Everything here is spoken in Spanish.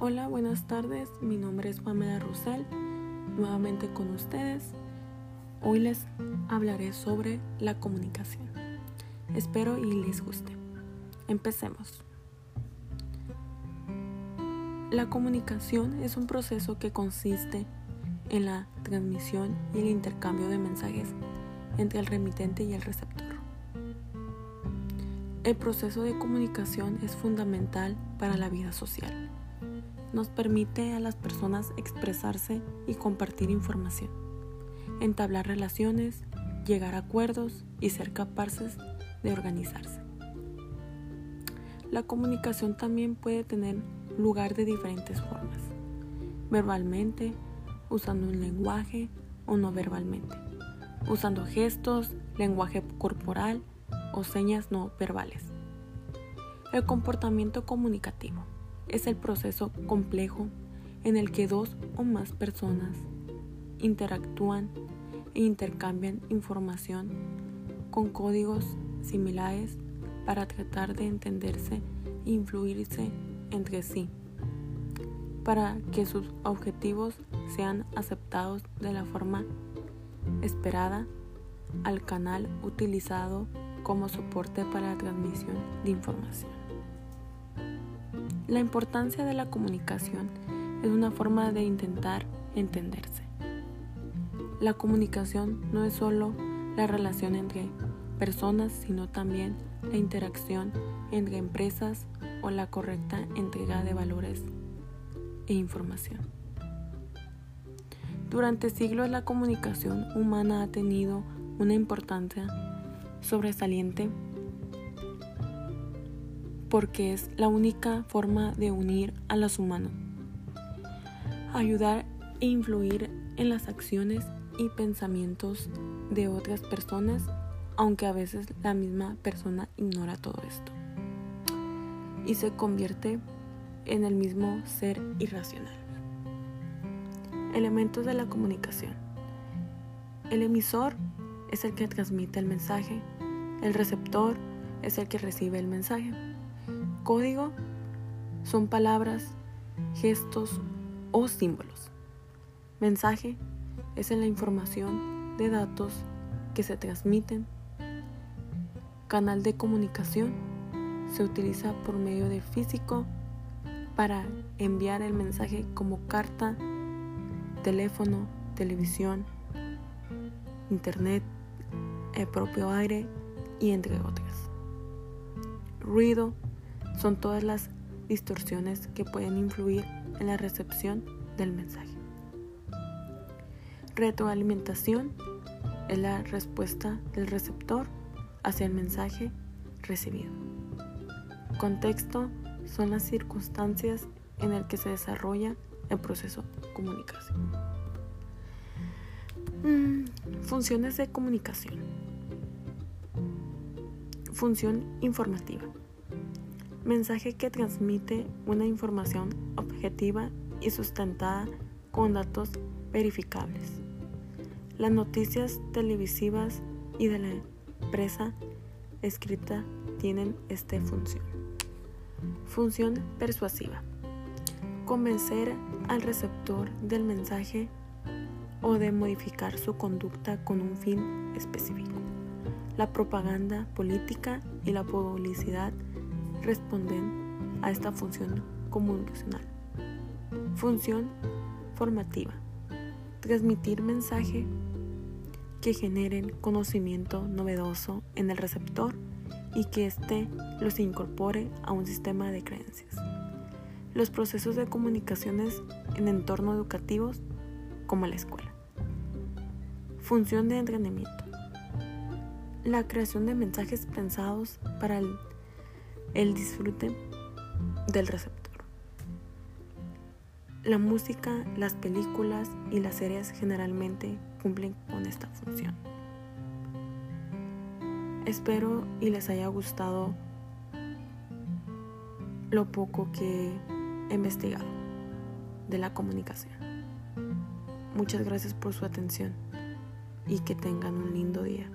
Hola, buenas tardes. Mi nombre es Pamela Rusell. Nuevamente con ustedes. Hoy les hablaré sobre la comunicación. Espero y les guste. Empecemos. La comunicación es un proceso que consiste en la transmisión y el intercambio de mensajes entre el remitente y el receptor. El proceso de comunicación es fundamental para la vida social nos permite a las personas expresarse y compartir información, entablar relaciones, llegar a acuerdos y ser capaces de organizarse. La comunicación también puede tener lugar de diferentes formas, verbalmente, usando un lenguaje o no verbalmente, usando gestos, lenguaje corporal o señas no verbales. El comportamiento comunicativo es el proceso complejo en el que dos o más personas interactúan e intercambian información con códigos similares para tratar de entenderse e influirse entre sí, para que sus objetivos sean aceptados de la forma esperada al canal utilizado como soporte para la transmisión de información. La importancia de la comunicación es una forma de intentar entenderse. La comunicación no es solo la relación entre personas, sino también la interacción entre empresas o la correcta entrega de valores e información. Durante siglos la comunicación humana ha tenido una importancia sobresaliente porque es la única forma de unir a los humanos, ayudar e influir en las acciones y pensamientos de otras personas, aunque a veces la misma persona ignora todo esto y se convierte en el mismo ser irracional. Elementos de la comunicación. El emisor es el que transmite el mensaje, el receptor es el que recibe el mensaje. Código son palabras, gestos o símbolos. Mensaje es en la información de datos que se transmiten. Canal de comunicación se utiliza por medio de físico para enviar el mensaje como carta, teléfono, televisión, internet, el propio aire y entre otras. Ruido son todas las distorsiones que pueden influir en la recepción del mensaje. Retroalimentación es la respuesta del receptor hacia el mensaje recibido. Contexto son las circunstancias en las que se desarrolla el proceso de comunicación. Mm, funciones de comunicación. Función informativa. Mensaje que transmite una información objetiva y sustentada con datos verificables. Las noticias televisivas y de la empresa escrita tienen esta función. Función persuasiva. Convencer al receptor del mensaje o de modificar su conducta con un fin específico. La propaganda política y la publicidad responden a esta función comunicacional. Función formativa. Transmitir mensaje que generen conocimiento novedoso en el receptor y que éste los incorpore a un sistema de creencias. Los procesos de comunicaciones en entornos educativos como la escuela. Función de entrenamiento. La creación de mensajes pensados para el el disfrute del receptor. La música, las películas y las series generalmente cumplen con esta función. Espero y les haya gustado lo poco que he investigado de la comunicación. Muchas gracias por su atención y que tengan un lindo día.